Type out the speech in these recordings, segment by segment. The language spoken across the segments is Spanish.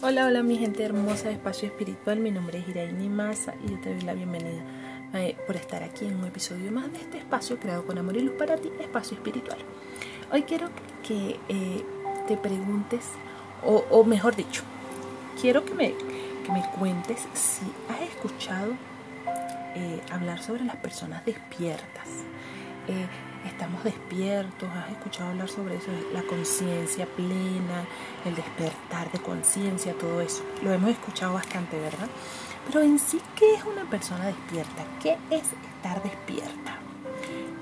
Hola, hola mi gente hermosa de Espacio Espiritual, mi nombre es Iraini Maza y yo te doy la bienvenida eh, por estar aquí en un episodio más de este espacio creado con amor y luz para ti, Espacio Espiritual. Hoy quiero que eh, te preguntes, o, mejor dicho, quiero que me, que me cuentes si has escuchado eh, hablar sobre las personas despiertas estamos despiertos, has escuchado hablar sobre eso, la conciencia plena, el despertar de conciencia, todo eso. Lo hemos escuchado bastante, ¿verdad? Pero en sí, ¿qué es una persona despierta? ¿Qué es estar despierta?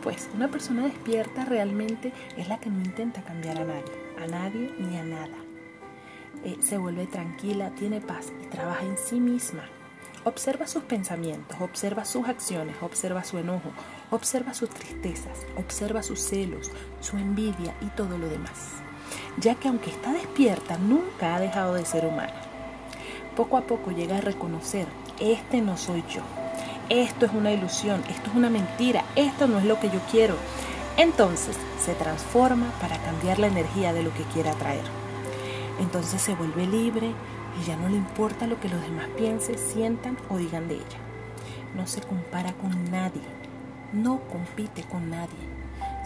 Pues una persona despierta realmente es la que no intenta cambiar a nadie, a nadie ni a nada. Eh, se vuelve tranquila, tiene paz y trabaja en sí misma. Observa sus pensamientos, observa sus acciones, observa su enojo, observa sus tristezas, observa sus celos, su envidia y todo lo demás, ya que aunque está despierta, nunca ha dejado de ser humana. Poco a poco llega a reconocer, este no soy yo, esto es una ilusión, esto es una mentira, esto no es lo que yo quiero. Entonces se transforma para cambiar la energía de lo que quiere atraer. Entonces se vuelve libre, y ya no le importa lo que los demás piensen, sientan o digan de ella. No se compara con nadie, no compite con nadie.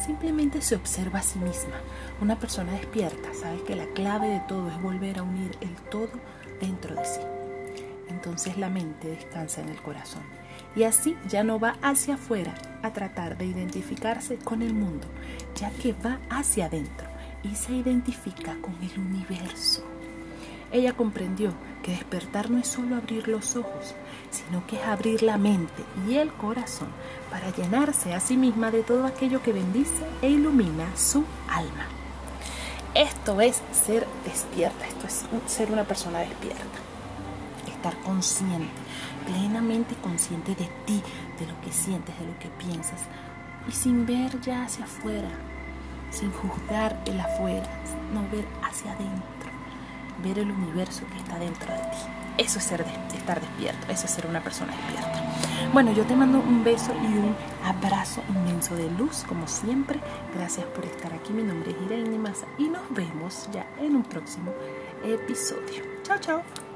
Simplemente se observa a sí misma. Una persona despierta sabe que la clave de todo es volver a unir el todo dentro de sí. Entonces la mente descansa en el corazón y así ya no va hacia afuera a tratar de identificarse con el mundo, ya que va hacia adentro y se identifica con el universo. Ella comprendió que despertar no es solo abrir los ojos, sino que es abrir la mente y el corazón para llenarse a sí misma de todo aquello que bendice e ilumina su alma. Esto es ser despierta, esto es ser una persona despierta. Estar consciente, plenamente consciente de ti, de lo que sientes, de lo que piensas, y sin ver ya hacia afuera, sin juzgar el afuera, no ver hacia adentro ver el universo que está dentro de ti. Eso es estar despierto, eso es ser una persona despierta. Bueno, yo te mando un beso y un abrazo inmenso de luz, como siempre. Gracias por estar aquí. Mi nombre es Irene Maza y nos vemos ya en un próximo episodio. Chao, chao.